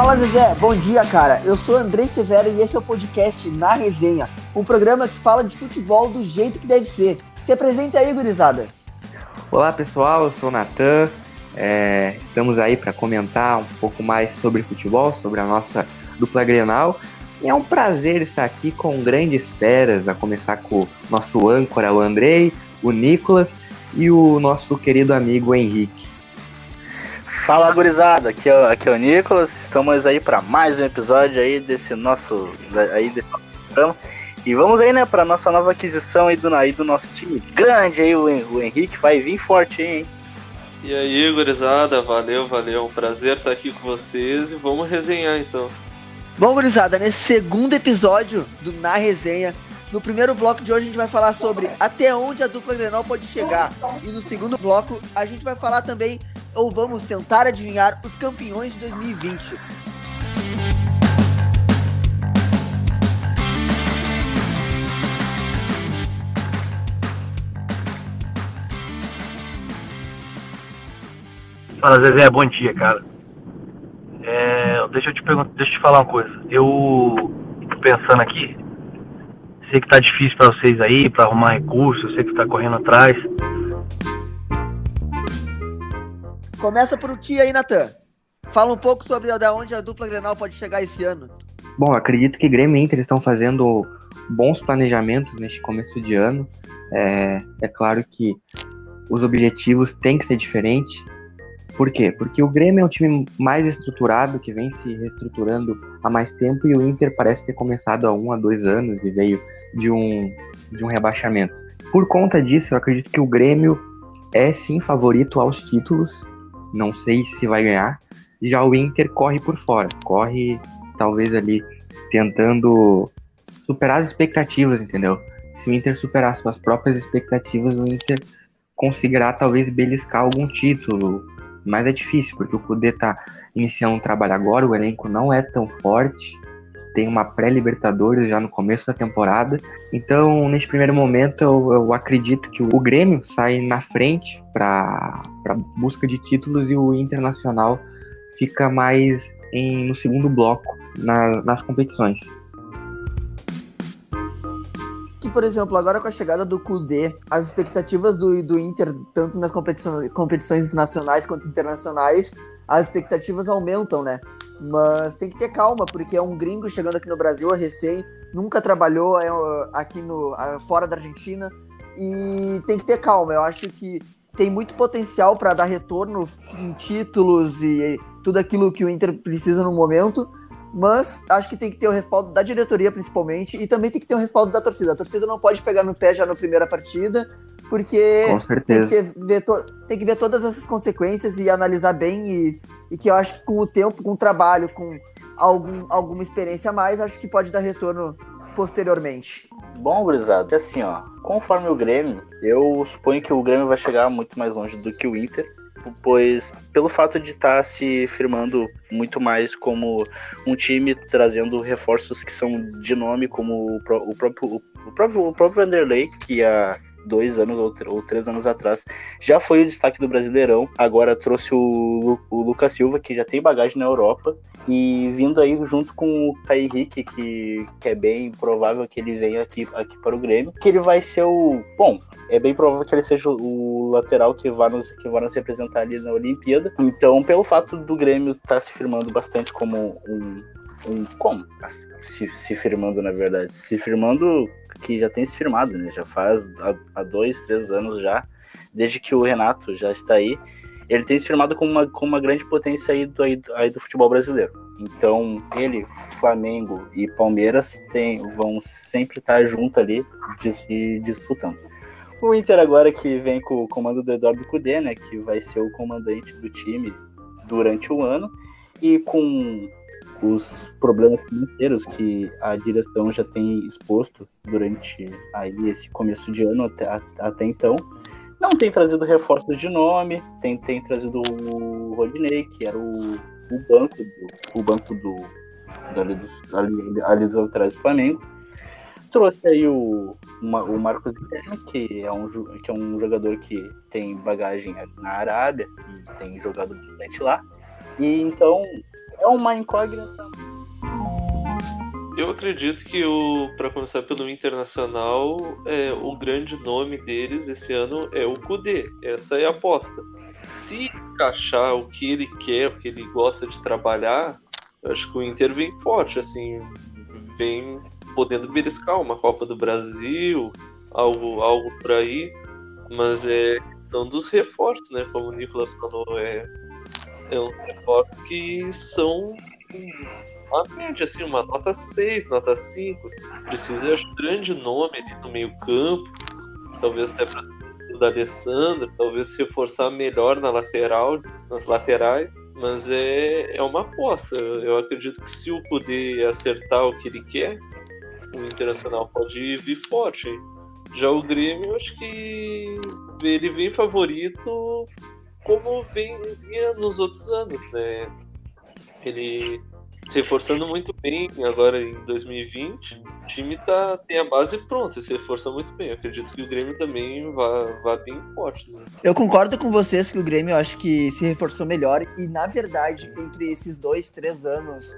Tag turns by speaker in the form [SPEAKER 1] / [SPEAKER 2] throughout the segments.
[SPEAKER 1] Fala Zezé, bom dia cara. Eu sou Andrei Severo e esse é o podcast Na Resenha, um programa que fala de futebol do jeito que deve ser. Se apresenta aí, gurizada.
[SPEAKER 2] Olá pessoal, eu sou o Natan. É, estamos aí para comentar um pouco mais sobre futebol, sobre a nossa dupla Grenal. E é um prazer estar aqui com grandes feras, a começar com o nosso âncora, o Andrei, o Nicolas e o nosso querido amigo Henrique.
[SPEAKER 3] Fala gurizada, aqui é, aqui é o Nicolas, estamos aí para mais um episódio aí desse nosso, aí desse programa. E vamos aí, né, para nossa nova aquisição aí do, aí do nosso time grande aí, o, o Henrique vai vir forte aí, hein?
[SPEAKER 4] E aí, gurizada, valeu, valeu, um prazer estar aqui com vocês e vamos resenhar então.
[SPEAKER 1] Bom, gurizada, nesse segundo episódio do Na Resenha, no primeiro bloco de hoje a gente vai falar sobre até onde a dupla Grenal pode chegar. E no segundo bloco a gente vai falar também, ou vamos tentar adivinhar, os campeões de 2020.
[SPEAKER 5] Fala Zezé, bom dia, cara. É, deixa eu te perguntar, deixa eu te falar uma coisa. Eu tô pensando aqui, sei que tá difícil para vocês aí, para arrumar recursos, eu sei que tá correndo atrás.
[SPEAKER 1] Começa por ti aí, Natan. Fala um pouco sobre da onde a dupla Grenal pode chegar esse ano.
[SPEAKER 2] Bom, acredito que Grêmio e Inter estão fazendo bons planejamentos neste começo de ano. É, é claro que os objetivos têm que ser diferentes, por quê? Porque o Grêmio é um time mais estruturado, que vem se reestruturando há mais tempo, e o Inter parece ter começado há um a dois anos e veio de um, de um rebaixamento. Por conta disso, eu acredito que o Grêmio é sim favorito aos títulos, não sei se vai ganhar. Já o Inter corre por fora, corre talvez ali tentando superar as expectativas, entendeu? Se o Inter superar suas próprias expectativas, o Inter conseguirá talvez beliscar algum título, mas é difícil, porque o Kudê tá iniciando um trabalho agora, o elenco não é tão forte, tem uma pré-Libertadores já no começo da temporada. Então, nesse primeiro momento, eu, eu acredito que o Grêmio sai na frente para busca de títulos e o Internacional fica mais em, no segundo bloco na, nas competições
[SPEAKER 1] que, por exemplo, agora com a chegada do Kudê, as expectativas do, do Inter, tanto nas competições, competições nacionais quanto internacionais, as expectativas aumentam, né? Mas tem que ter calma, porque é um gringo chegando aqui no Brasil, a recém, nunca trabalhou é, aqui no, fora da Argentina, e tem que ter calma. Eu acho que tem muito potencial para dar retorno em títulos e tudo aquilo que o Inter precisa no momento, mas acho que tem que ter o respaldo da diretoria, principalmente, e também tem que ter o respaldo da torcida. A torcida não pode pegar no pé já na primeira partida, porque tem que, ver tem que ver todas essas consequências e analisar bem, e, e que eu acho que com o tempo, com o trabalho, com algum, alguma experiência a mais, acho que pode dar retorno posteriormente.
[SPEAKER 3] Bom, gurizada, assim, ó, conforme o Grêmio, eu suponho que o Grêmio vai chegar muito mais longe do que o Inter, pois pelo fato de estar tá se firmando muito mais como um time trazendo reforços que são de nome, como o, próprio, o próprio, o próprio Vanderlei, que há dois anos ou, ou, três anos atrás já foi o destaque do Brasileirão, agora trouxe o, o Lucas Silva, que já tem bagagem na Europa, e vindo aí junto com o Thay Henrique, que, que é bem provável que ele venha aqui, aqui para o Grêmio, que ele vai ser o. Bom, é bem provável que ele seja o lateral que vai nos, que vai nos representar ali na Olimpíada. Então, pelo fato do Grêmio estar tá se firmando bastante como um. Um como? Se, se firmando, na verdade. Se firmando que já tem se firmado, né? Já faz há, dois, três anos já, desde que o Renato já está aí ele tem se firmado como uma, como uma grande potência aí do, aí, do futebol brasileiro. Então, ele, Flamengo e Palmeiras tem, vão sempre estar junto ali disputando. O Inter agora que vem com o comando do Eduardo Cudê, né, que vai ser o comandante do time durante o ano, e com os problemas financeiros que a direção já tem exposto durante aí esse começo de ano até, até então, não tem trazido reforços de nome, tem, tem trazido o Rodinei, que era o, o banco do, o banco do, ali, dos, ali, ali laterais do Flamengo trouxe aí o, o Marcos Guilherme, que é, um, que é um jogador que tem bagagem na Arábia e tem jogado bastante lá. E então é uma incógnita.
[SPEAKER 4] Eu acredito que o para começar pelo internacional, é, o grande nome deles esse ano é o Kudê. Essa é a aposta. Se encaixar o que ele quer, o que ele gosta de trabalhar, acho que o Inter vem forte, assim, vem podendo beliscar uma Copa do Brasil, algo, algo por aí, mas é questão dos reforços, né? Como o Nicolas falou, é, é um reforço que são uma média, assim, uma nota 6, nota 5. Precisa de grande nome ali no meio campo, talvez até para da Alessandro, talvez reforçar melhor na lateral, nas laterais, mas é, é uma aposta. Eu acredito que se o poder acertar o que ele quer, o Internacional pode vir forte. Já o Grêmio, eu acho que ele vem favorito como vem nos outros anos, né? Ele se reforçando muito bem agora em 2020. O time tá, tem a base pronta, se reforça muito bem. Eu acredito que o Grêmio também vai, vai bem forte. Né?
[SPEAKER 1] Eu concordo com vocês que o Grêmio eu acho que se reforçou melhor. E na verdade, entre esses dois, três anos,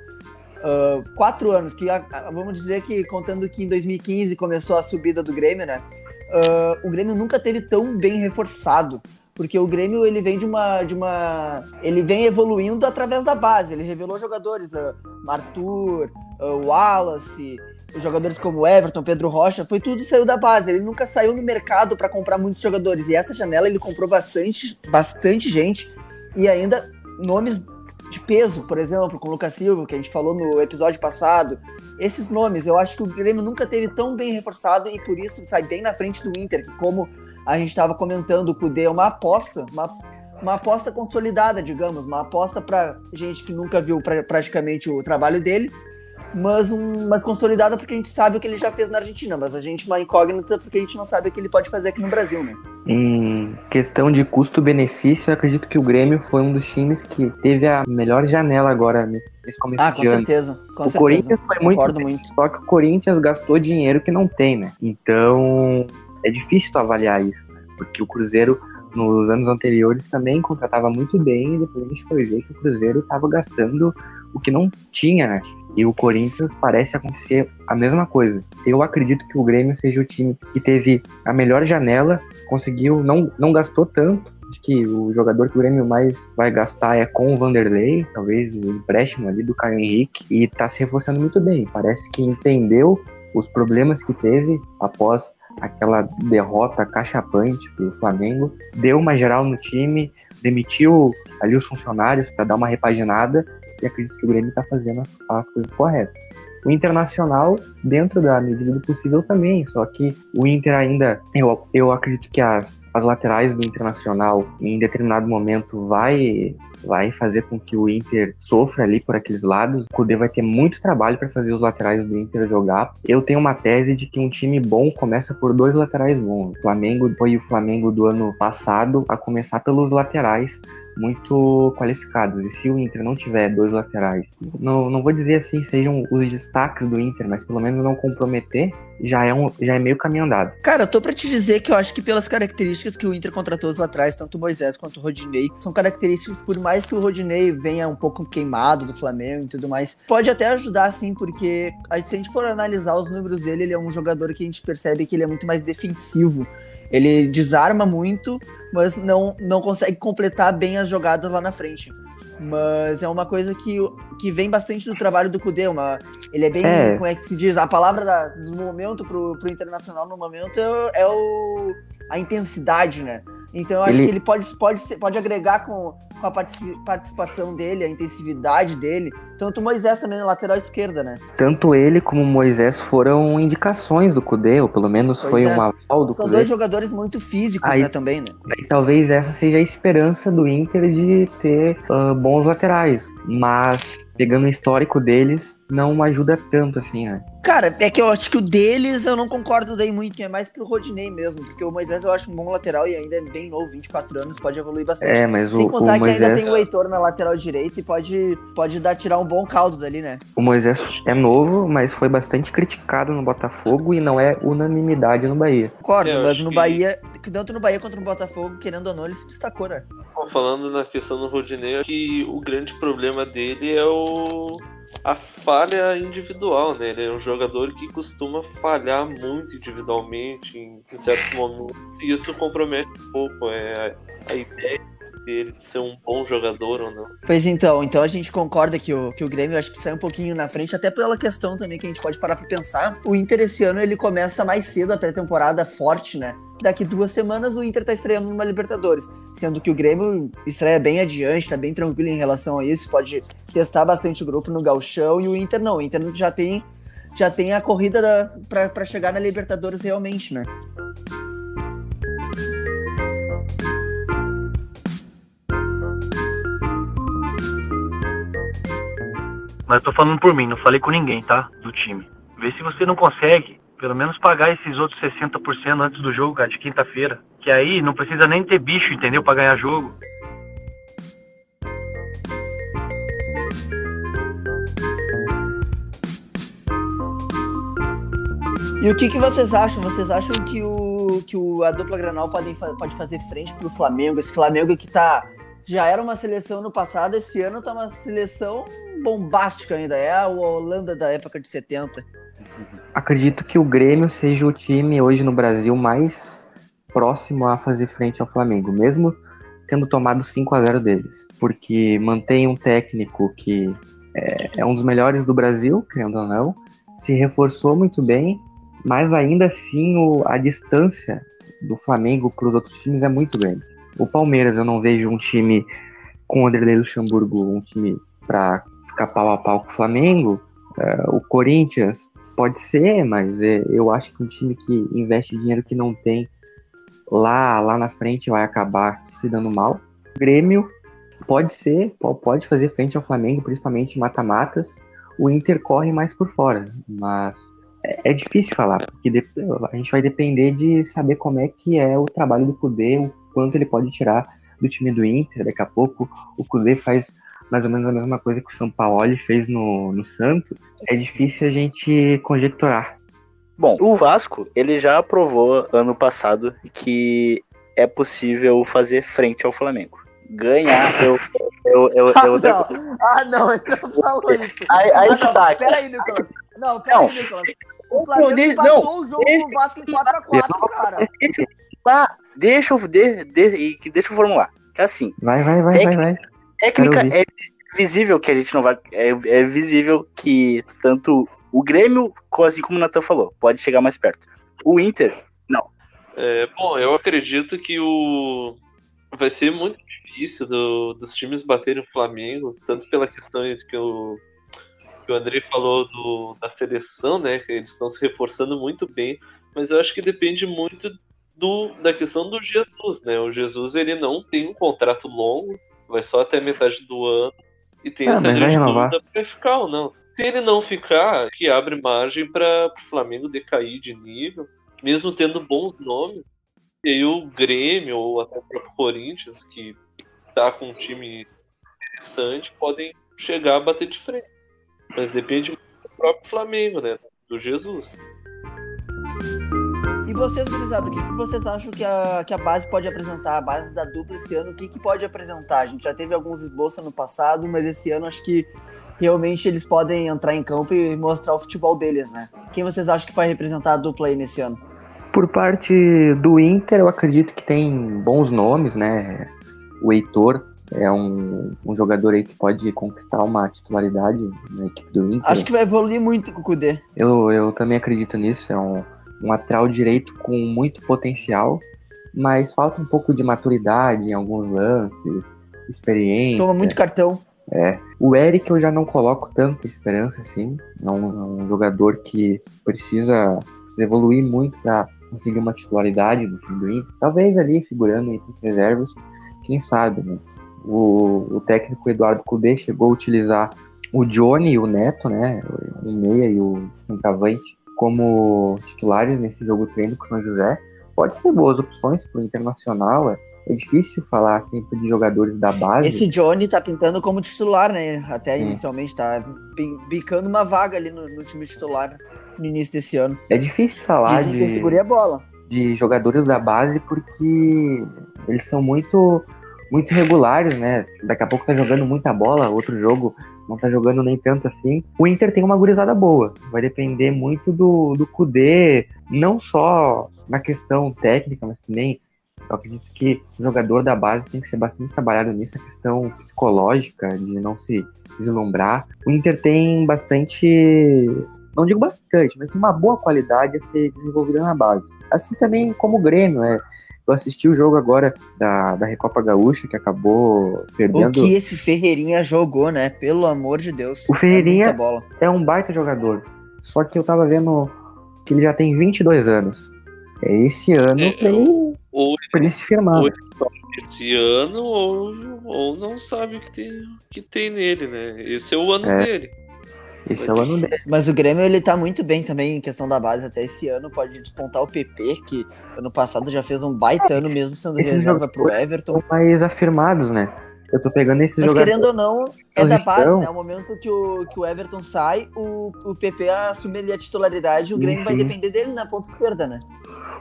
[SPEAKER 1] uh, quatro anos, que vamos dizer que contando que em 2015 começou a subida do Grêmio, né? Uh, o Grêmio nunca teve tão bem reforçado porque o Grêmio ele vem de uma de uma ele vem evoluindo através da base. Ele revelou jogadores uh, Arthur uh, Wallace jogadores como Everton Pedro Rocha foi tudo saiu da base. Ele nunca saiu no mercado para comprar muitos jogadores. E essa janela ele comprou bastante bastante gente e ainda nomes de peso por exemplo com o Lucas Silva que a gente falou no episódio passado. Esses nomes eu acho que o Grêmio nunca teve tão bem reforçado e por isso sai bem na frente do Inter como a gente estava comentando, o Kudê é uma aposta, uma, uma aposta consolidada, digamos, uma aposta para gente que nunca viu pra, praticamente o trabalho dele, mas, um, mas consolidada porque a gente sabe o que ele já fez na Argentina, mas a gente uma incógnita porque a gente não sabe o que ele pode fazer aqui no Brasil, né?
[SPEAKER 2] Em questão de custo-benefício, eu acredito que o Grêmio foi um dos times que teve a melhor janela agora nesse, nesse começo
[SPEAKER 1] ah,
[SPEAKER 2] de ano.
[SPEAKER 1] Certeza, com
[SPEAKER 2] o
[SPEAKER 1] certeza.
[SPEAKER 2] Corinthians foi muito,
[SPEAKER 1] bem, muito,
[SPEAKER 2] só que o Corinthians gastou dinheiro que não tem, né? Então, é difícil tu avaliar isso, né? porque o Cruzeiro nos anos anteriores também contratava muito bem e depois a gente foi ver que o Cruzeiro estava gastando o que não tinha, né? E o Corinthians parece acontecer a mesma coisa. Eu acredito que o Grêmio seja o time que teve a melhor janela, conseguiu, não, não gastou tanto. Que o jogador que o Grêmio mais vai gastar é com o Vanderlei, talvez o empréstimo ali do Caio Henrique, e tá se reforçando muito bem. Parece que entendeu os problemas que teve após aquela derrota cachapante para o Flamengo, deu uma geral no time, demitiu ali os funcionários para dar uma repaginada e acredito que o Grêmio está fazendo as, as coisas corretas. O Internacional, dentro da medida do possível também, só que o Inter ainda, eu, eu acredito que as, as laterais do Internacional em determinado momento vai vai fazer com que o Inter sofra ali por aqueles lados. O Kudê vai ter muito trabalho para fazer os laterais do Inter jogar. Eu tenho uma tese de que um time bom começa por dois laterais bons. O Flamengo foi o Flamengo do ano passado a começar pelos laterais muito qualificados. E se o Inter não tiver dois laterais, não, não vou dizer assim sejam os destaques do Inter, mas pelo menos não comprometer, já é, um, já é meio caminho andado.
[SPEAKER 1] Cara, eu tô pra te dizer que eu acho que pelas características que o Inter contratou os laterais, tanto o Moisés quanto o Rodinei, são características, por mais que o Rodinei venha um pouco queimado do Flamengo e tudo mais, pode até ajudar sim, porque se a gente for analisar os números dele, ele é um jogador que a gente percebe que ele é muito mais defensivo. Ele desarma muito, mas não, não consegue completar bem as jogadas lá na frente. Mas é uma coisa que, que vem bastante do trabalho do Kudê. Uma, ele é bem, é. como é que se diz? A palavra da, do momento pro, pro internacional no momento é, é o, a intensidade, né? Então eu acho ele... que ele pode, pode, pode agregar com, com a participação dele, a intensividade dele. Tanto o Moisés também na lateral esquerda, né?
[SPEAKER 2] Tanto ele como o Moisés foram indicações do Cudê, ou pelo menos pois foi é. um aval do
[SPEAKER 1] São dois jogadores muito físicos, Aí, né, também, né?
[SPEAKER 2] talvez essa seja a esperança do Inter de ter uh, bons laterais. Mas pegando o histórico deles, não ajuda tanto assim, né?
[SPEAKER 1] Cara, é que eu acho que o deles eu não concordo daí muito, é mais pro Rodinei mesmo, porque o Moisés eu acho um bom lateral e ainda é bem novo, 24 anos, pode evoluir bastante.
[SPEAKER 2] É, mas
[SPEAKER 1] Sem
[SPEAKER 2] o,
[SPEAKER 1] contar
[SPEAKER 2] o
[SPEAKER 1] que
[SPEAKER 2] Moisés...
[SPEAKER 1] ainda tem o Heitor na lateral direita e pode, pode dar, tirar um bom caldo dali, né?
[SPEAKER 2] O Moisés é novo, mas foi bastante criticado no Botafogo e não é unanimidade no Bahia.
[SPEAKER 1] Concordo, mas no que... Bahia, tanto no Bahia quanto no Botafogo, querendo ou não, ele se destacou, né?
[SPEAKER 4] falando na questão do Rodinei, que o grande problema dele é o a falha individual, né? Ele é um jogador que costuma falhar muito individualmente em, em certos momentos e isso compromete um pouco é, a, a ideia dele de ser um bom jogador ou não.
[SPEAKER 1] Pois então, então a gente concorda que o, que o Grêmio acho que sai um pouquinho na frente, até pela questão também que a gente pode parar pra pensar. O Inter esse ano ele começa mais cedo a pré-temporada forte, né? Daqui duas semanas o Inter tá estreando numa Libertadores, sendo que o Grêmio estreia bem adiante, tá bem tranquilo em relação a isso, pode testar bastante o grupo no Galchão e o Inter não, o Inter já tem já tem a corrida para chegar na Libertadores realmente, né?
[SPEAKER 5] Mas eu tô falando por mim, não falei com ninguém, tá? Do time. Vê se você não consegue, pelo menos pagar esses outros 60% antes do jogo, cara, de quinta-feira. Que aí não precisa nem ter bicho, entendeu? Pra ganhar jogo.
[SPEAKER 1] E o que, que vocês acham? Vocês acham que, o, que o, a dupla Granal pode, pode fazer frente pro Flamengo? Esse Flamengo que tá já era uma seleção no passado, esse ano tá uma seleção bombástica ainda. É a Holanda da época de 70.
[SPEAKER 2] Acredito que o Grêmio seja o time hoje no Brasil mais próximo a fazer frente ao Flamengo, mesmo tendo tomado 5 a 0 deles. Porque mantém um técnico que é, é um dos melhores do Brasil, querendo ou não, se reforçou muito bem, mas ainda assim o, a distância do Flamengo para os outros times é muito grande. O Palmeiras, eu não vejo um time com o Anderlei Luxemburgo, um time para ficar pau a pau com o Flamengo. Uh, o Corinthians pode ser, mas é, eu acho que um time que investe dinheiro que não tem lá, lá na frente vai acabar se dando mal. O Grêmio pode ser, pode fazer frente ao Flamengo, principalmente mata-matas. O Inter corre mais por fora, mas é, é difícil falar, porque a gente vai depender de saber como é que é o trabalho do Cudê, quanto ele pode tirar do time do Inter. Daqui a pouco o Cudê faz mais ou menos a mesma coisa que o São Paulo fez no, no Santos. É difícil a gente conjecturar.
[SPEAKER 3] Bom, o Vasco, ele já provou ano passado que é possível fazer frente ao Flamengo. Ganhar, eu. eu, eu,
[SPEAKER 1] ah,
[SPEAKER 3] eu,
[SPEAKER 1] não. ah, não, então falou isso.
[SPEAKER 3] Aí, aí ah,
[SPEAKER 1] que
[SPEAKER 3] tá.
[SPEAKER 1] Peraí, Nicolas. Não, peraí,
[SPEAKER 3] não.
[SPEAKER 1] Nicolas. O Flamengo não, não, o jogo deixa, do Vasco em 4x4, cara.
[SPEAKER 3] Ah, deixa eu, de, de, deixa eu formular. É assim.
[SPEAKER 2] Vai, vai, vai, vai, vai.
[SPEAKER 3] Técnica é visível que a gente não vai. É, é visível que tanto o Grêmio, assim como o Natan falou, pode chegar mais perto. O Inter, não.
[SPEAKER 4] É, bom, eu acredito que o. Vai ser muito difícil do, dos times baterem o Flamengo, tanto pela questão que o, que o André falou do, da seleção, né? Que eles estão se reforçando muito bem, mas eu acho que depende muito do, da questão do Jesus, né? O Jesus ele não tem um contrato longo, vai só até metade do ano e tem
[SPEAKER 2] ah,
[SPEAKER 4] essa
[SPEAKER 2] grande
[SPEAKER 4] dúvida para ficar ou não. Se ele não ficar, que abre margem para o Flamengo decair de nível, mesmo tendo bons nomes. E aí o Grêmio ou até o próprio Corinthians, que tá com um time interessante, podem chegar a bater de frente. Mas depende do próprio Flamengo, né? Do Jesus.
[SPEAKER 1] E vocês, gurizada, o que, que vocês acham que a, que a base pode apresentar? A base da dupla esse ano, o que, que pode apresentar? A gente já teve alguns esboços no passado, mas esse ano acho que realmente eles podem entrar em campo e mostrar o futebol deles, né? Quem vocês acham que vai representar a dupla aí nesse ano?
[SPEAKER 2] Por parte do Inter, eu acredito que tem bons nomes, né? O Heitor é um, um jogador aí que pode conquistar uma titularidade na equipe do Inter.
[SPEAKER 1] Acho que vai evoluir muito com o Kudê.
[SPEAKER 2] Eu, eu também acredito nisso, é um um lateral direito com muito potencial, mas falta um pouco de maturidade em alguns lances, experiência.
[SPEAKER 1] Toma muito cartão.
[SPEAKER 2] É. O Eric eu já não coloco tanta esperança assim. É um, é um jogador que precisa, precisa evoluir muito para conseguir uma titularidade no time do Inter. Talvez ali figurando entre os reservas, quem sabe, né? O, o técnico Eduardo Cudê chegou a utilizar o Johnny e o Neto, né? O meia e o centroavante como titulares nesse jogo treino com o São José. Pode ser boas opções para o Internacional. É, é difícil falar sempre de jogadores da base.
[SPEAKER 1] Esse Johnny tá pintando como titular, né? Até Sim. inicialmente tá bicando uma vaga ali no, no, time titular no início desse ano.
[SPEAKER 2] É difícil falar
[SPEAKER 1] Dizem de, que a bola.
[SPEAKER 2] de jogadores da base porque eles são muito muito irregulares, né? Daqui a pouco tá jogando muita bola, outro jogo não tá jogando nem tanto assim. O Inter tem uma gurizada boa. Vai depender muito do, do Kudê, não só na questão técnica, mas também eu acredito que o jogador da base tem que ser bastante trabalhado nisso, a questão psicológica, de não se deslumbrar. O Inter tem bastante, não digo bastante, mas tem uma boa qualidade a ser desenvolvida na base. Assim também como o Grêmio, é. Eu assisti o jogo agora da, da Recopa Gaúcha, que acabou perdendo.
[SPEAKER 1] O que esse Ferreirinha jogou, né? Pelo amor de Deus.
[SPEAKER 2] O Ferreirinha
[SPEAKER 1] É
[SPEAKER 2] é um baita jogador. Só que eu tava vendo que ele já tem 22 anos. É esse ano
[SPEAKER 4] É, Ou
[SPEAKER 2] pra ele se firmar.
[SPEAKER 4] ou esse ano, ou, ou não sabe o que tem, que tem nele, né? Esse é o ano
[SPEAKER 2] É.
[SPEAKER 4] dele.
[SPEAKER 2] Esse é o ano dele.
[SPEAKER 1] Mas o Grêmio ele tá muito bem também em questão da base até esse ano. Pode despontar o PP, que ano passado já fez um baita ano mesmo sendo
[SPEAKER 2] Esses
[SPEAKER 1] reserva pro Everton.
[SPEAKER 2] São mais afirmados, né? Eu tô pegando esses
[SPEAKER 1] Mas
[SPEAKER 2] jogadores.
[SPEAKER 1] querendo ou não, é da base, né? O momento que o, que o Everton sai, o, o PP assume ali a titularidade, o
[SPEAKER 2] Sim,
[SPEAKER 1] Grêmio vai
[SPEAKER 2] sim.
[SPEAKER 1] depender dele na ponta esquerda, né?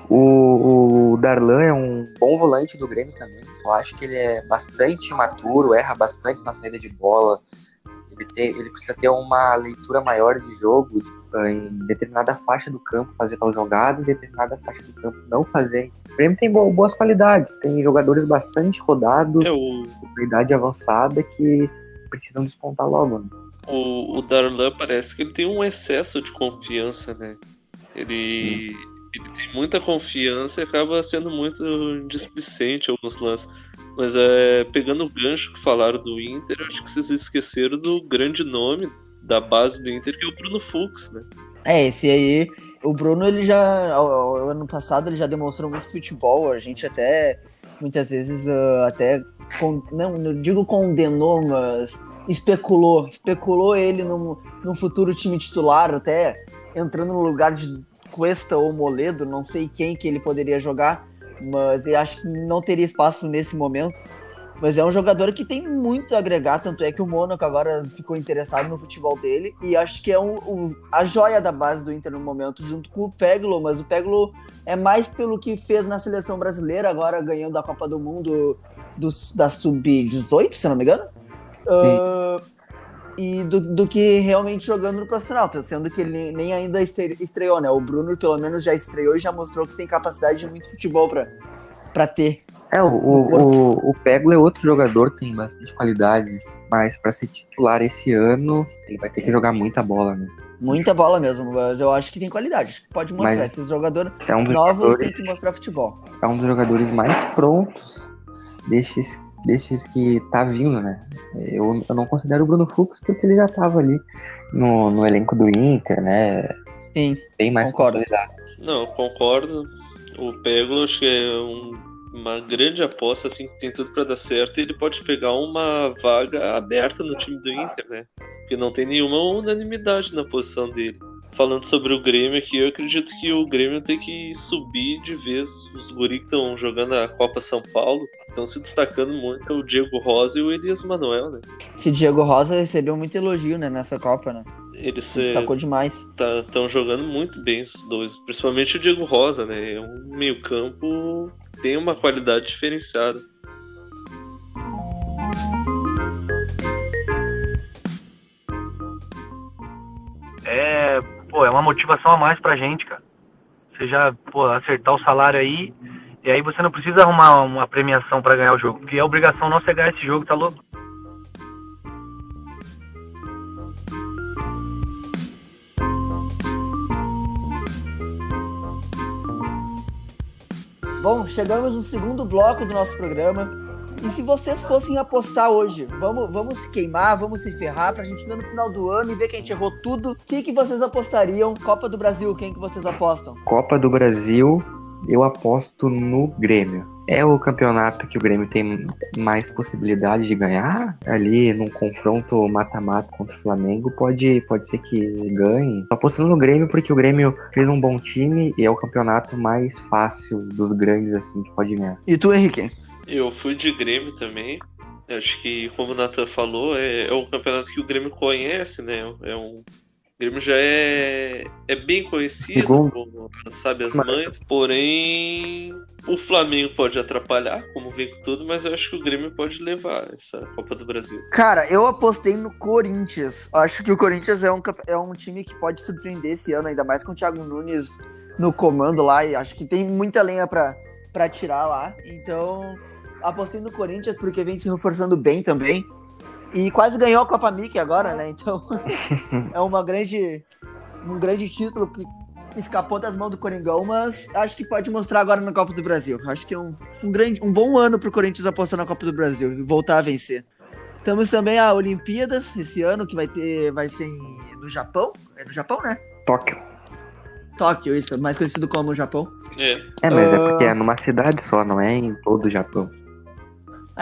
[SPEAKER 2] O, o Darlan é um bom volante do Grêmio também. Eu acho que ele é bastante maturo, erra bastante na saída de bola. Ele, tem, ele precisa ter uma leitura maior de jogo, tipo, em determinada faixa do campo fazer tal jogada, em determinada faixa do campo não fazer. O Grêmio tem bo- boas qualidades, tem jogadores bastante rodados,
[SPEAKER 4] É, o,
[SPEAKER 2] com idade avançada, que precisam despontar logo. Né?
[SPEAKER 4] o, o Darlan parece que ele tem um excesso de confiança, né? Ele, ele tem muita confiança e acaba sendo muito displicente alguns lances. Mas é, pegando o gancho que falaram do Inter, acho que vocês esqueceram do grande nome da base do Inter, que é o Bruno Fux, né?
[SPEAKER 1] É, esse aí, o Bruno, ele já, ano passado, ele já demonstrou muito futebol, a gente até, muitas vezes, ah, até, con- não, não digo condenou, mas especulou, especulou ele num, num futuro time titular, até entrando no lugar de Cuesta ou Moledo, não sei quem que ele poderia jogar, mas eu acho que não teria espaço nesse momento. Mas é um jogador que tem muito a agregar, tanto é que o Mônaco agora ficou interessado no futebol dele. E acho que é um, um- a joia da base do Inter no momento, junto com o Peglo. Mas o Peglo é mais pelo que fez na seleção brasileira, agora ganhando a Copa do Mundo dos- da Sub-18, se não me engano. Ah, e do, do que realmente jogando no profissional, sendo que ele nem ainda estre- estreou, né? O Bruno, pelo menos, já estreou e já mostrou que tem capacidade de muito futebol pra ter.
[SPEAKER 2] É, o, o, o, o Peglo é outro jogador, tem bastante qualidade, mas para ser titular esse ano, ele vai ter que jogar muita bola, né?
[SPEAKER 1] Muita bola mesmo, mas eu acho que tem qualidade. Acho que pode mostrar.
[SPEAKER 2] Mas
[SPEAKER 1] Esses jogadores
[SPEAKER 2] É um
[SPEAKER 1] novos
[SPEAKER 2] jogadores,
[SPEAKER 1] têm que mostrar futebol.
[SPEAKER 2] é um dos jogadores mais prontos desses, desses que tá vindo, né? Eu, eu não considero o Bruno Fux porque ele já tava ali no, no elenco do Inter, né?
[SPEAKER 1] Sim.
[SPEAKER 2] Bem mais
[SPEAKER 1] Concordo.
[SPEAKER 2] consolidado.
[SPEAKER 4] Não, concordo. O Peglo acho que é um- uma grande aposta, assim, que tem tudo pra dar certo. E ele pode pegar uma vaga aberta no time do Inter, né? Porque não tem nenhuma unanimidade na posição dele. Falando sobre o Grêmio aqui, eu acredito que o Grêmio tem que subir de vez. Os guri que estão jogando a Copa São Paulo estão se destacando muito. É o Diego Rosa e o Elias Manuel, né?
[SPEAKER 1] Esse Diego Rosa recebeu muito elogio, né, nessa Copa, né?
[SPEAKER 4] Eles
[SPEAKER 1] Se destacou demais.
[SPEAKER 4] estão jogando muito bem os dois, principalmente o Diego Rosa, né? É um meio-campo tem uma qualidade diferenciada.
[SPEAKER 5] É, pô, é uma motivação a mais pra gente, cara. Você já, pô, acertar o salário aí, e aí você não precisa arrumar uma premiação pra ganhar o jogo, porque a obrigação nossa é ganhar esse jogo, tá louco?
[SPEAKER 1] Bom, chegamos no segundo bloco do nosso programa. E se vocês fossem apostar hoje, vamos, vamos se queimar, vamos se ferrar pra gente ir no final do ano e ver que a gente errou tudo. O que, que vocês apostariam? Copa do Brasil, quem que vocês apostam?
[SPEAKER 2] Copa do Brasil, eu aposto no Grêmio. É o campeonato que o Grêmio tem mais possibilidade de ganhar. Ali num confronto mata-mata contra o Flamengo, pode, pode ser que ganhe. Tô apostando no Grêmio porque o Grêmio fez um bom time e é o campeonato mais fácil dos grandes assim que pode ganhar.
[SPEAKER 1] E tu, Henrique?
[SPEAKER 4] Eu fui de Grêmio também. Acho que, como o Nathan falou, é, é um campeonato que o Grêmio conhece, né? É um Grêmio já é, é bem conhecido, como sabe as
[SPEAKER 2] Mas-
[SPEAKER 4] mães, porém o Flamengo pode atrapalhar, como vem com tudo, mas eu acho que o Grêmio pode levar essa Copa do Brasil.
[SPEAKER 1] Cara, eu apostei no Corinthians. Acho que o Corinthians é um, é um time que pode surpreender esse ano, ainda mais com o Thiago Nunes no comando lá. E acho que tem muita lenha pra, pra tirar lá. Então, apostei no Corinthians porque vem se reforçando bem também. E quase ganhou a Copa Mickey agora, né? Então, é uma grande, um grande título que escapou das mãos do Coringão, mas acho que pode mostrar agora na Copa do Brasil. Acho que é um, um, grande, um bom ano pro Corinthians apostar na Copa do Brasil e voltar a vencer. Temos também a Olimpíadas esse ano, que vai ter. Vai ser em- no Japão. É no Japão, né?
[SPEAKER 2] Tóquio.
[SPEAKER 1] Tóquio, isso, mais conhecido como Japão.
[SPEAKER 4] É,
[SPEAKER 2] É, mas é
[SPEAKER 1] Ah.
[SPEAKER 2] porque é numa cidade só, não é em todo o Japão.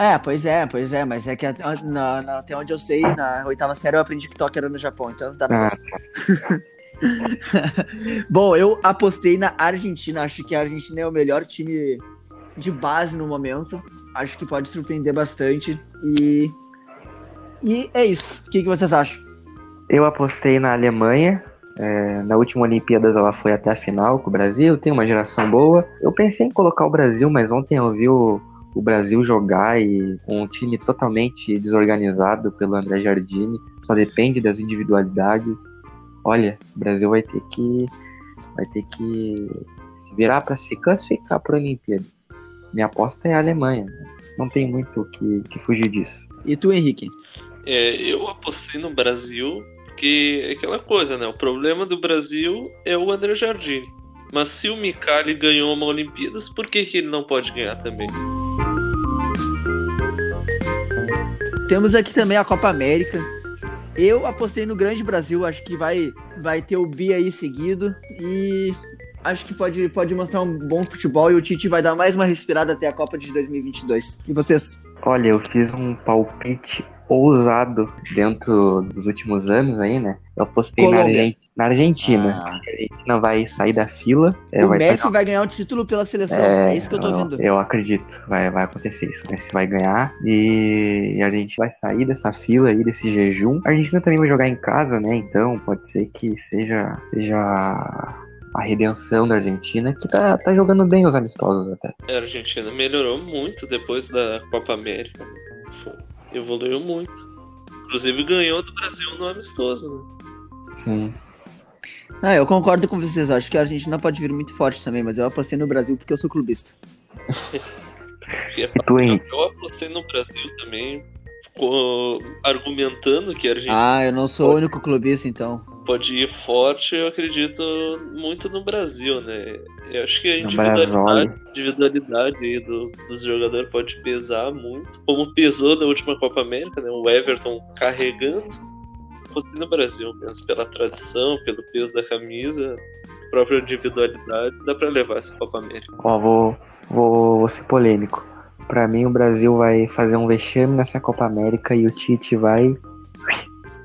[SPEAKER 1] É, pois é, pois é, mas é que até, na- na- até onde eu sei, na oitava série eu aprendi que Tóquio era no Japão, então dá na
[SPEAKER 2] Ah,
[SPEAKER 1] Bom, eu apostei na Argentina. Acho que a Argentina é o melhor time de base no momento. Acho que pode surpreender bastante. E. E é isso. O que, que vocês acham?
[SPEAKER 2] Eu apostei na Alemanha. é, na última Olimpíadas ela foi até a final com o Brasil, tem uma geração boa. Eu pensei em colocar o Brasil, mas ontem eu vi o, o Brasil jogar e com um time totalmente desorganizado pelo André Jardine, só depende das individualidades. Olha, o Brasil vai ter que vai ter que se virar para se classificar para a Olimpíada. Minha aposta é a Alemanha. Não tem muito o que, que fugir disso.
[SPEAKER 1] E tu, Henrique?
[SPEAKER 4] é, eu apostei no Brasil, porque é aquela coisa, né? O problema do Brasil é o André Jardine. Mas se o Micali ganhou uma Olimpíadas, por que, que ele não pode ganhar também?
[SPEAKER 1] Temos aqui também a Copa América. Eu apostei no Grande Brasil, acho que vai, vai ter o Bi aí seguido e acho que pode, pode mostrar um bom futebol e o Tite vai dar mais uma respirada até a Copa de 2022. E vocês?
[SPEAKER 2] Olha, eu fiz um palpite ousado dentro dos últimos anos aí, né? Eu apostei na,
[SPEAKER 1] Colômbia.
[SPEAKER 2] Argen- na Argentina.
[SPEAKER 1] Ah.
[SPEAKER 2] A Argentina vai sair da fila. é,
[SPEAKER 1] o
[SPEAKER 2] vai
[SPEAKER 1] Messi
[SPEAKER 2] tá-
[SPEAKER 1] vai ganhar o título pela seleção. É, isso que eu tô
[SPEAKER 2] eu,
[SPEAKER 1] vendo.
[SPEAKER 2] eu acredito, vai, vai acontecer isso. O Messi vai ganhar e a gente vai sair dessa fila aí, desse jejum. A Argentina também vai jogar em casa, né? Então pode ser que seja, seja a redenção da Argentina, que tá, tá jogando bem os amistosos até.
[SPEAKER 4] A Argentina melhorou muito depois da Copa América. Evoluiu muito. Inclusive ganhou do Brasil no amistoso, né?
[SPEAKER 2] Sim.
[SPEAKER 1] Ah, eu concordo com vocês. Acho que a Argentina pode vir muito forte também, mas eu apostei no Brasil porque eu sou clubista.
[SPEAKER 2] E tu?
[SPEAKER 4] Eu apostei no Brasil também, ficou argumentando que a Argentina
[SPEAKER 1] Ah, eu não sou o único clubista, então.
[SPEAKER 4] pode ir forte, eu acredito muito no Brasil, né? Eu acho que a individualidade, individualidade aí do, dos jogadores pode pesar muito, como pesou na última Copa América, né? O Everton carregando. Apostei no Brasil mesmo, pela tradição, pelo peso da camisa, própria individualidade, dá pra levar essa Copa América.
[SPEAKER 2] Ó, vou, vou, vou ser polêmico. Pra mim, o Brasil vai fazer um vexame nessa Copa América e o Tite vai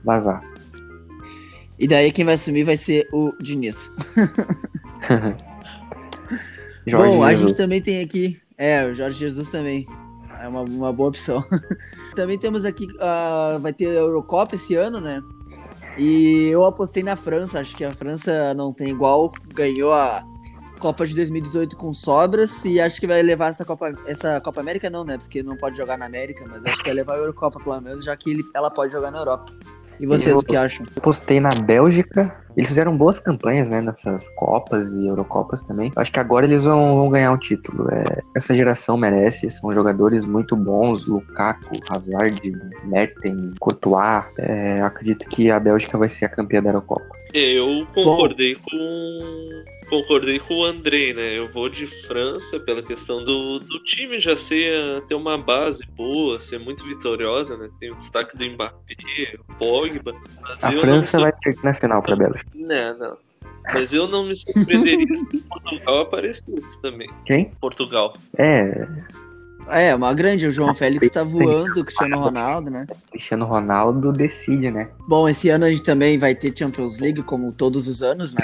[SPEAKER 2] vazar.
[SPEAKER 1] E daí quem vai assumir vai ser o Diniz.
[SPEAKER 2] Jorge
[SPEAKER 1] Bom, a
[SPEAKER 2] Jesus.
[SPEAKER 1] gente também tem aqui. É, o Jorge Jesus também. É uma, uma boa opção. também temos aqui. ah, vai ter a Eurocopa esse ano, né? E eu apostei na França. Acho que a França não tem igual. Ganhou a Copa de 2018 com sobras. E acho que vai levar essa Copa. Essa Copa América não, né? Porque não pode jogar na América. Mas acho que vai levar a Eurocopa, pelo menos, já que ele- ela pode jogar na Europa. E vocês,
[SPEAKER 2] Eu-
[SPEAKER 1] o que acham?
[SPEAKER 2] Eu postei na Bélgica. Eles fizeram boas campanhas, né? Nessas Copas e Eurocopas também. Acho que agora eles vão, vão ganhar um título. É, essa geração merece. São jogadores muito bons. Lukaku, Hazard, Mertens, Courtois. É, acredito que a Bélgica vai ser a campeã da Eurocopa.
[SPEAKER 4] Eu concordei com. Concordei com o Andrei, né? Eu vou de França pela questão do, do time já ser ter uma base boa, ser muito vitoriosa, né? Tem o destaque do Mbappé, o Pogba.
[SPEAKER 2] A França
[SPEAKER 4] não
[SPEAKER 2] vai perder na final pra Bélgica.
[SPEAKER 4] Não, não. Mas eu não me surpreenderia se Portugal aparecesse também.
[SPEAKER 2] Quem?
[SPEAKER 4] Portugal.
[SPEAKER 2] É,
[SPEAKER 1] É, uma grande. O João Félix tá voando, o Cristiano Ronaldo, né?
[SPEAKER 2] Cristiano Ronaldo decide, né?
[SPEAKER 1] Bom, esse ano a gente também vai ter Champions League, como todos os anos, né?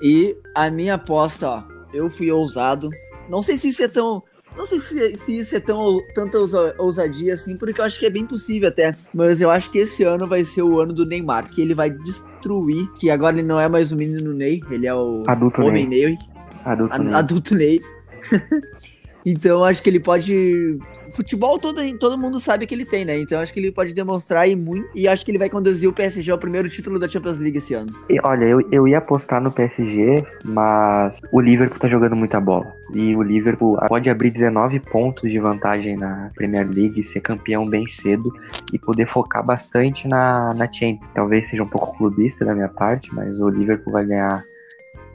[SPEAKER 1] E a minha aposta, ó, eu fui ousado. Não sei se isso é tão, Não sei se, se isso é tão, tanta ousa- ousadia assim, porque eu acho que é bem possível até. Mas eu acho que esse ano vai ser o ano do Neymar, que ele vai destruir. Que agora ele não é mais o menino Ney, ele é o
[SPEAKER 2] Adulto
[SPEAKER 1] homem
[SPEAKER 2] Ney.
[SPEAKER 1] Ney,
[SPEAKER 2] Adulto Ney.
[SPEAKER 1] adulto Ney. então acho que ele pode. Futebol todo, todo mundo sabe que ele tem, né? Então acho que ele pode demonstrar aí muito. E acho que ele vai conduzir o PSG ao primeiro título da Champions League esse ano.
[SPEAKER 2] E, olha, eu, eu ia apostar no PSG, mas o Liverpool tá jogando muita bola. E o Liverpool pode abrir 19 pontos de vantagem na Premier League, ser campeão bem cedo e poder focar bastante na, na Champions. Talvez seja um pouco clubista da minha parte, mas o Liverpool vai ganhar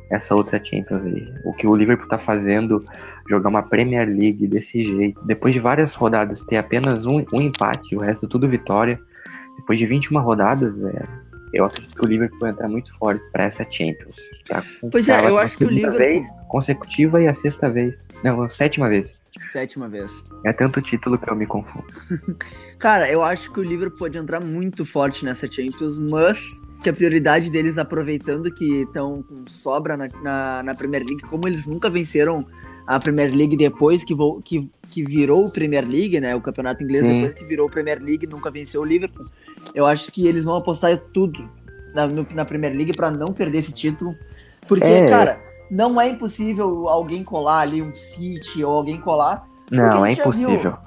[SPEAKER 2] essa outra Champions aí. O que o Liverpool tá fazendo, jogar uma Premier League desse jeito, depois de várias rodadas ter apenas um, um empate, o resto tudo vitória, depois de 21 rodadas, é, eu acredito que o Liverpool vai entrar muito forte para essa Champions. Pra
[SPEAKER 1] Pois é, eu acho que o
[SPEAKER 2] segunda
[SPEAKER 1] Liverpool-
[SPEAKER 2] vez consecutiva e a sexta vez. Não, a sétima vez.
[SPEAKER 1] Sétima vez.
[SPEAKER 2] É tanto título que eu me confundo.
[SPEAKER 1] Cara, eu acho que o Liverpool pode entrar muito forte nessa Champions, mas que a prioridade deles, aproveitando que estão com sobra na, na, na Premier League, como eles nunca venceram a Premier League depois que, vo- que, que virou o Premier League, né? O campeonato inglês
[SPEAKER 2] Sim.
[SPEAKER 1] depois que virou o Premier League nunca venceu o Liverpool. Eu acho que eles vão apostar tudo na, no- na Premier League para não perder esse título. Porque,
[SPEAKER 2] É.
[SPEAKER 1] cara, não é impossível alguém colar ali um City ou alguém colar.
[SPEAKER 2] Não, é
[SPEAKER 1] já viu.
[SPEAKER 2] impossível.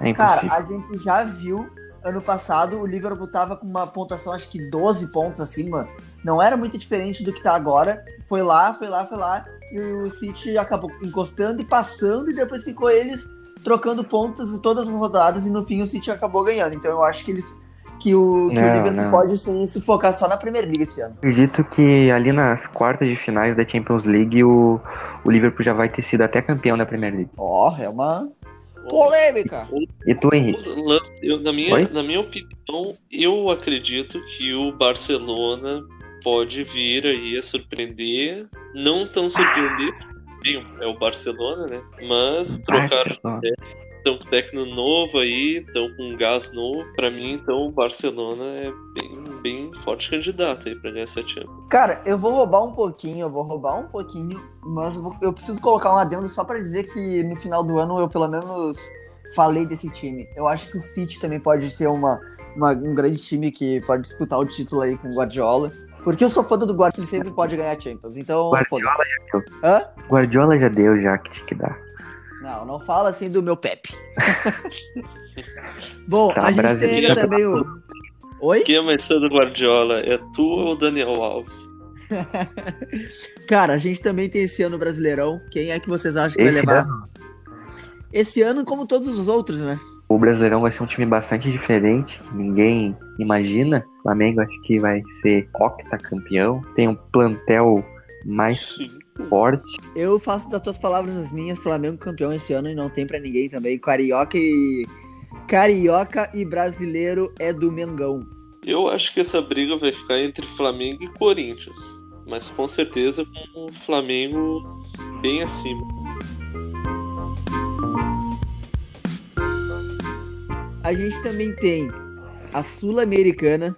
[SPEAKER 2] É impossível.
[SPEAKER 1] Cara, a gente já viu ano passado o Liverpool tava com uma pontuação acho que 12 pontos acima. Não era muito diferente do que tá agora. Foi lá, foi lá, foi lá. E o City acabou encostando e passando, e depois ficou eles trocando pontos em todas as rodadas, e no fim o City acabou ganhando. Então eu acho que eles. Que o, que o Liverpool
[SPEAKER 2] não.
[SPEAKER 1] pode sim, se focar só na Premier League esse ano.
[SPEAKER 2] Acredito que ali nas quartas de finais da Champions League o, o Liverpool já vai ter sido até campeão da Premier League.
[SPEAKER 1] Ó, é uma polêmica.
[SPEAKER 2] E tu, Henrique?
[SPEAKER 4] Eu- na, minha,
[SPEAKER 2] Oi?
[SPEAKER 4] na minha opinião, eu acredito que o Barcelona pode vir aí a surpreender. Não tão surpreender, bem, é o Barcelona, né? Mas trocar
[SPEAKER 2] Barcelona.
[SPEAKER 4] Estão com técnico novo aí, estão com gás novo. Pra mim, então, o Barcelona é bem, bem forte candidato aí pra ganhar essa Champions.
[SPEAKER 1] Cara, eu vou roubar um pouquinho, eu vou roubar um pouquinho, mas eu, vou- eu preciso colocar um adendo só pra dizer que no final do ano eu pelo menos falei desse time. Eu acho que o City também pode ser uma, uma- um grande time que pode disputar o título aí com o Guardiola. Porque eu sou fã do Guardiola, ele sempre pode ganhar Champions, então
[SPEAKER 2] Guardiola
[SPEAKER 1] foda-se. Hã?
[SPEAKER 2] Guardiola já deu, já que tinha que dar.
[SPEAKER 1] Não, não fala assim do meu Pepe. Bom,
[SPEAKER 2] Tá,
[SPEAKER 1] a gente tem ainda também o... Oi?
[SPEAKER 4] Quem é mais do Guardiola? É tu ou o Daniel Alves?
[SPEAKER 1] Cara, a gente também tem esse ano Brasileirão. Quem é que vocês acham que
[SPEAKER 2] Esse
[SPEAKER 1] vai levar? Esse ano, como todos os outros, né?
[SPEAKER 2] O Brasileirão vai ser um time bastante diferente, ninguém imagina. O Flamengo acho que vai ser octacampeão, tem um plantel mais
[SPEAKER 4] Sim.
[SPEAKER 2] Forte.
[SPEAKER 1] Eu faço das tuas palavras as minhas, Flamengo campeão esse ano e não tem pra ninguém também. Carioca e. Carioca e brasileiro é do Mengão.
[SPEAKER 4] Eu acho que essa briga vai ficar entre Flamengo e Corinthians. Mas com certeza com o Flamengo bem acima.
[SPEAKER 1] A gente também tem a Sul-Americana.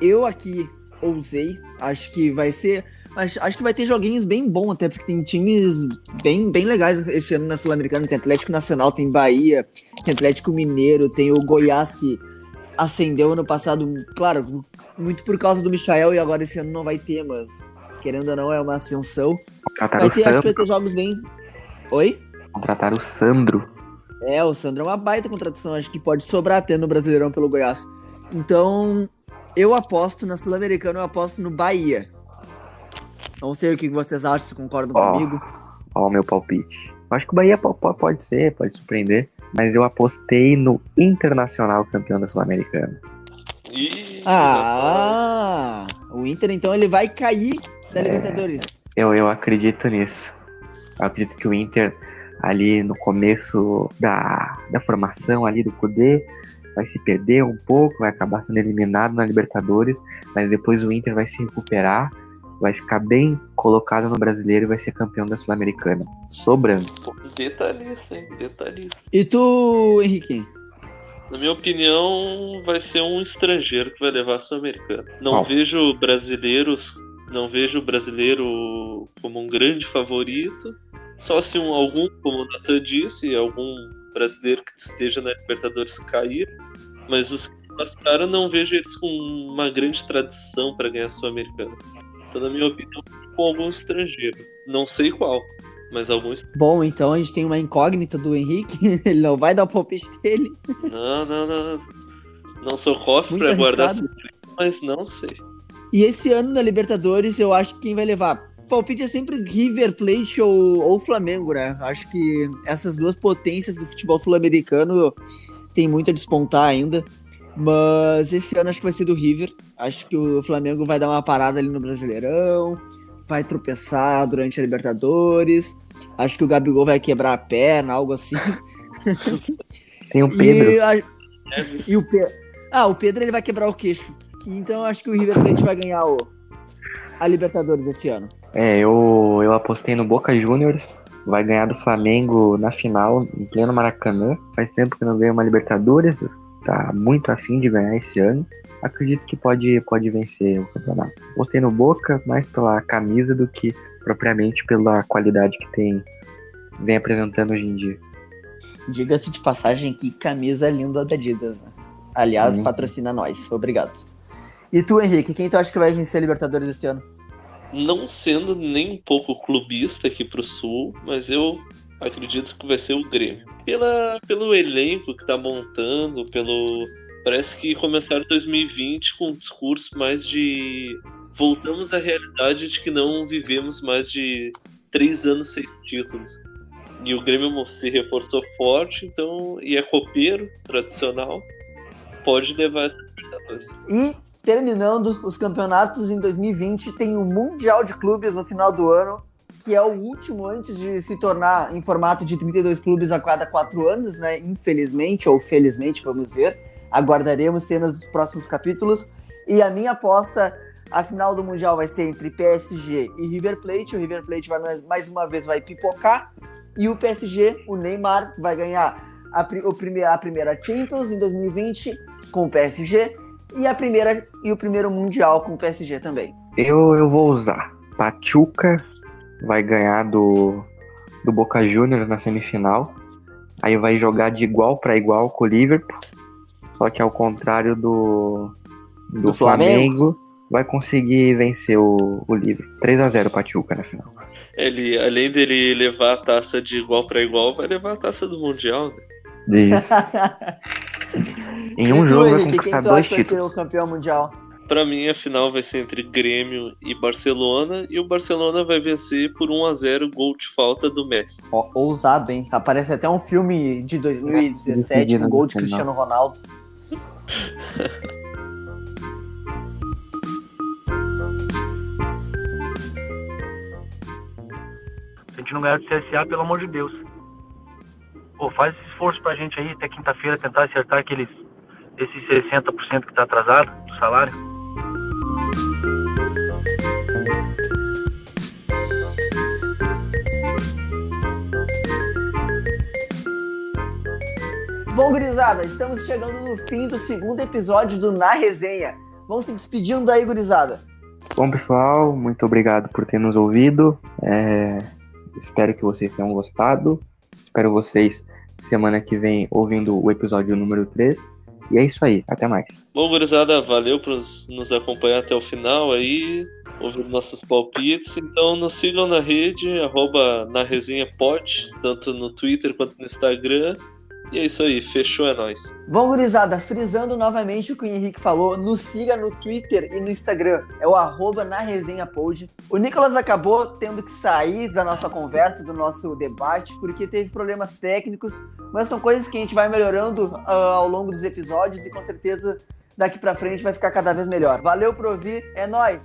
[SPEAKER 1] Eu aqui ousei. Acho que vai ser. Acho, acho que vai ter joguinhos bem bons, até porque tem times bem, bem legais esse ano na Sul-Americana. Tem Atlético Nacional, tem Bahia, tem Atlético Mineiro, tem o Goiás que ascendeu ano passado, claro, muito por causa do Michael e agora esse ano não vai ter, mas querendo ou não é uma ascensão.
[SPEAKER 2] Contrataram
[SPEAKER 1] Vai ter, acho que vai ter jogos bem. Oi?
[SPEAKER 2] Contrataram o Sandro.
[SPEAKER 1] É, o Sandro é uma baita contratação, acho que pode sobrar até no Brasileirão pelo Goiás. Então, eu aposto na Sul-Americana, eu aposto no Bahia. Não sei o que vocês acham, se concordam
[SPEAKER 2] Ó.
[SPEAKER 1] comigo.
[SPEAKER 2] Ó, o meu palpite. Eu acho que o Bahia po- po- pode ser, pode surpreender. Mas eu apostei no Internacional campeão da Sul-Americana.
[SPEAKER 1] Ah, o Inter então ele vai cair
[SPEAKER 2] É.
[SPEAKER 1] da Libertadores.
[SPEAKER 2] Eu, eu acredito nisso. Eu acredito que o Inter, ali no começo da, da formação ali do Kudê, vai se perder um pouco, vai acabar sendo eliminado na Libertadores, mas depois o Inter vai se recuperar, vai ficar bem colocado no brasileiro e vai ser campeão da Sul-Americana. Sobrando.
[SPEAKER 4] Detalhista, hein? Detalhista.
[SPEAKER 1] E tu, Henrique?
[SPEAKER 4] Na minha opinião, vai ser um estrangeiro que vai levar a Sul-Americana. Não
[SPEAKER 2] Qual?
[SPEAKER 4] vejo brasileiros, não vejo o brasileiro como um grande favorito. Só se um, algum, como o Nathan disse, algum brasileiro que esteja na Libertadores cair, mas os que passaram não vejo eles com uma grande tradição para ganhar a Sul-Americana. Então, na minha opinião, com algum estrangeiro. Não sei qual, mas alguns.
[SPEAKER 1] Bom, então a gente tem uma incógnita do Henrique. Ele não vai dar o palpite dele.
[SPEAKER 4] Não, não, não. Não sou cofre para guardar mas não sei.
[SPEAKER 1] E esse ano na Libertadores, eu acho que quem vai levar. Palpite é sempre River Plate ou, ou Flamengo, né? Acho que essas duas potências do futebol sul-americano tem muito a despontar ainda. Mas esse ano acho que vai ser do River. Acho que o Flamengo vai dar uma parada ali no Brasileirão. Vai tropeçar durante a Libertadores. Acho que o Gabigol vai quebrar a perna, algo assim.
[SPEAKER 2] Tem o Pedro.
[SPEAKER 1] E, a- e o Pedro. Ah, o Pedro ele vai quebrar o queixo. Então acho que o River Plate vai ganhar o, a Libertadores esse ano.
[SPEAKER 2] É, eu, eu apostei no Boca Juniors. Vai ganhar do Flamengo na final, em pleno Maracanã. Faz tempo que não ganha uma Libertadores. Tá muito afim de ganhar esse ano. Acredito que pode, pode vencer o campeonato. Apostei no Boca mais pela camisa do que propriamente pela qualidade que tem vem apresentando hoje em dia.
[SPEAKER 1] Diga-se de passagem, que camisa linda da Adidas, né? Aliás,
[SPEAKER 2] Uhum.
[SPEAKER 1] patrocina nós. Obrigado. E tu, Henrique, quem tu acha que vai vencer a Libertadores esse ano?
[SPEAKER 4] Não sendo nem um pouco clubista aqui pro Sul, mas eu acredito que vai ser o Grêmio. Pela, pelo elenco que tá montando, pelo. Parece que começaram 2020 com um discurso mais de. Voltamos à realidade de que não vivemos mais de três anos sem títulos. E o Grêmio se reforçou forte, então. E é copeiro, tradicional. Pode levar essa Libertadores.
[SPEAKER 1] E, terminando os campeonatos em 2020, tem o Mundial de Clubes no final do ano, que é o último antes de se tornar em formato de 32 clubes a cada quatro anos, né? Infelizmente, ou felizmente, vamos ver. Aguardaremos cenas dos próximos capítulos. E a minha aposta, a final do Mundial vai ser entre PSG e River Plate. O River Plate vai mais- uma vez vai pipocar. E o PSG, o Neymar, vai ganhar a, o prime- a primeira Champions em 2020 com o PSG e a primeira e o primeiro mundial com o PSG também.
[SPEAKER 2] Eu, eu vou usar. Pachuca vai ganhar do, do Boca Juniors na semifinal. Aí vai jogar de igual para igual com o Liverpool. Só que ao contrário do, do,
[SPEAKER 1] Do Flamengo.
[SPEAKER 2] Flamengo, vai conseguir vencer o, o Liverpool. 3x0 Pachuca na final.
[SPEAKER 4] Ele, além dele levar a taça de igual para igual, vai levar a taça do Mundial. né?
[SPEAKER 2] Isso. em um jogo vai conquistar
[SPEAKER 1] quem tu
[SPEAKER 2] dois
[SPEAKER 1] acha que vai ser
[SPEAKER 2] títulos.
[SPEAKER 1] o campeão mundial?
[SPEAKER 4] Pra mim, a final vai ser entre Grêmio e Barcelona, e o Barcelona vai vencer por 1 a 0 gol de falta do Messi.
[SPEAKER 1] Ó, ousado, hein? Aparece até um filme de 2017
[SPEAKER 2] Despedida
[SPEAKER 1] com gol de. Cristiano Ronaldo.
[SPEAKER 5] Se a gente não ganhar do CSA, pelo amor de Deus. Pô, faz esse esforço pra gente aí, até quinta-feira, tentar acertar aqueles, esses 60% que tá atrasado do salário.
[SPEAKER 1] Bom, gurizada, estamos chegando no fim do segundo episódio do Na Resenha. Vamos se despedindo aí, gurizada.
[SPEAKER 2] Bom, pessoal, muito obrigado por ter nos ouvido. É, espero que vocês tenham gostado. Espero vocês semana que vem ouvindo o episódio número 3. E é isso aí, até mais.
[SPEAKER 4] Bom, gurizada, valeu por nos acompanhar até o final aí, ouvindo nossos palpites. Então nos sigam na rede, arroba na resenha pod, tanto no Twitter quanto no Instagram. E é isso aí, fechou, é nóis.
[SPEAKER 1] Bom, gurizada, frisando novamente o que o Henrique falou, nos siga no Twitter e no Instagram, é o arroba na resenha pod. O Nicolas acabou tendo que sair da nossa conversa, do nosso debate, porque teve problemas técnicos, mas são coisas que a gente vai melhorando ah, ao longo dos episódios e com certeza daqui pra frente vai ficar cada vez melhor. Valeu por ouvir, é nóis!